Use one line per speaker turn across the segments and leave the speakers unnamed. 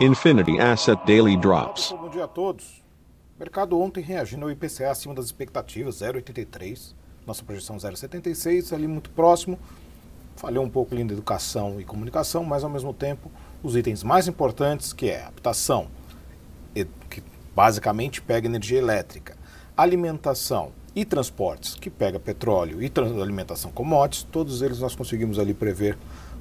Infinity Asset Daily Drops.
Bom dia a todos. O mercado ontem reagindo ao IPCA acima das expectativas, 0,83. Nossa projeção 0,76, ali muito próximo. Falhou um pouco ali na educação e comunicação, mas ao mesmo tempo os itens mais importantes, que é habitação, que basicamente pega energia elétrica, alimentação e transportes, que pega petróleo e alimentação commodities, todos eles nós conseguimos ali prever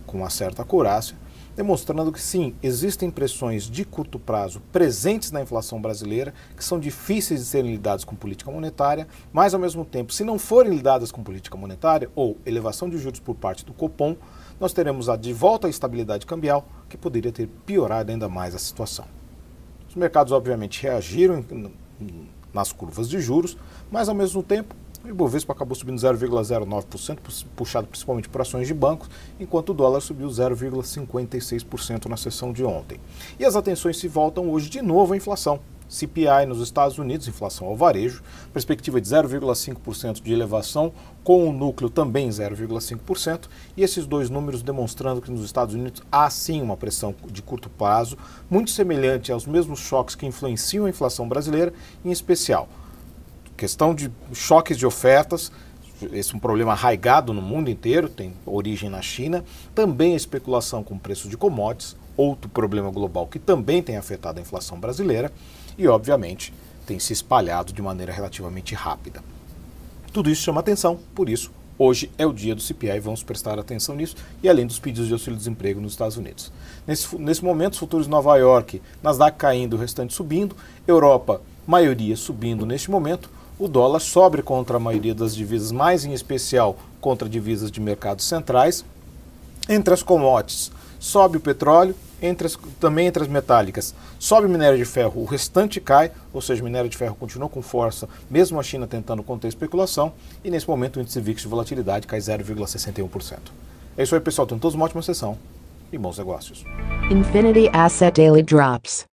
com uma certa acurácia demonstrando que sim, existem pressões de curto prazo presentes na inflação brasileira, que são difíceis de serem lidadas com política monetária, mas ao mesmo tempo, se não forem lidadas com política monetária ou elevação de juros por parte do Copom, nós teremos a de volta à estabilidade cambial, que poderia ter piorado ainda mais a situação. Os mercados obviamente reagiram nas curvas de juros, mas ao mesmo tempo o Ibovespa acabou subindo 0,09%, puxado principalmente por ações de bancos, enquanto o dólar subiu 0,56% na sessão de ontem. E as atenções se voltam hoje de novo à inflação. CPI nos Estados Unidos, inflação ao varejo, perspectiva de 0,5% de elevação, com o núcleo também 0,5%, e esses dois números demonstrando que nos Estados Unidos há sim uma pressão de curto prazo, muito semelhante aos mesmos choques que influenciam a inflação brasileira, em especial questão de choques de ofertas, esse é um problema arraigado no mundo inteiro, tem origem na China, também a especulação com o preço de commodities, outro problema global que também tem afetado a inflação brasileira e, obviamente, tem se espalhado de maneira relativamente rápida. Tudo isso chama atenção, por isso, hoje é o dia do CPI, vamos prestar atenção nisso, e além dos pedidos de auxílio-desemprego nos Estados Unidos. Nesse, nesse momento, os futuros de Nova York, Nasdaq caindo, o restante subindo, Europa, maioria subindo neste momento, o dólar sobe contra a maioria das divisas, mais em especial contra divisas de mercados centrais. Entre as commodities, sobe o petróleo, entre as, também entre as metálicas, sobe o minério de ferro, o restante cai, ou seja, o minério de ferro continua com força, mesmo a China tentando conter a especulação, e nesse momento o índice VIX de volatilidade cai 0,61%. É isso aí, pessoal. Tenham todos uma ótima sessão e bons negócios. Infinity Asset Daily Drops.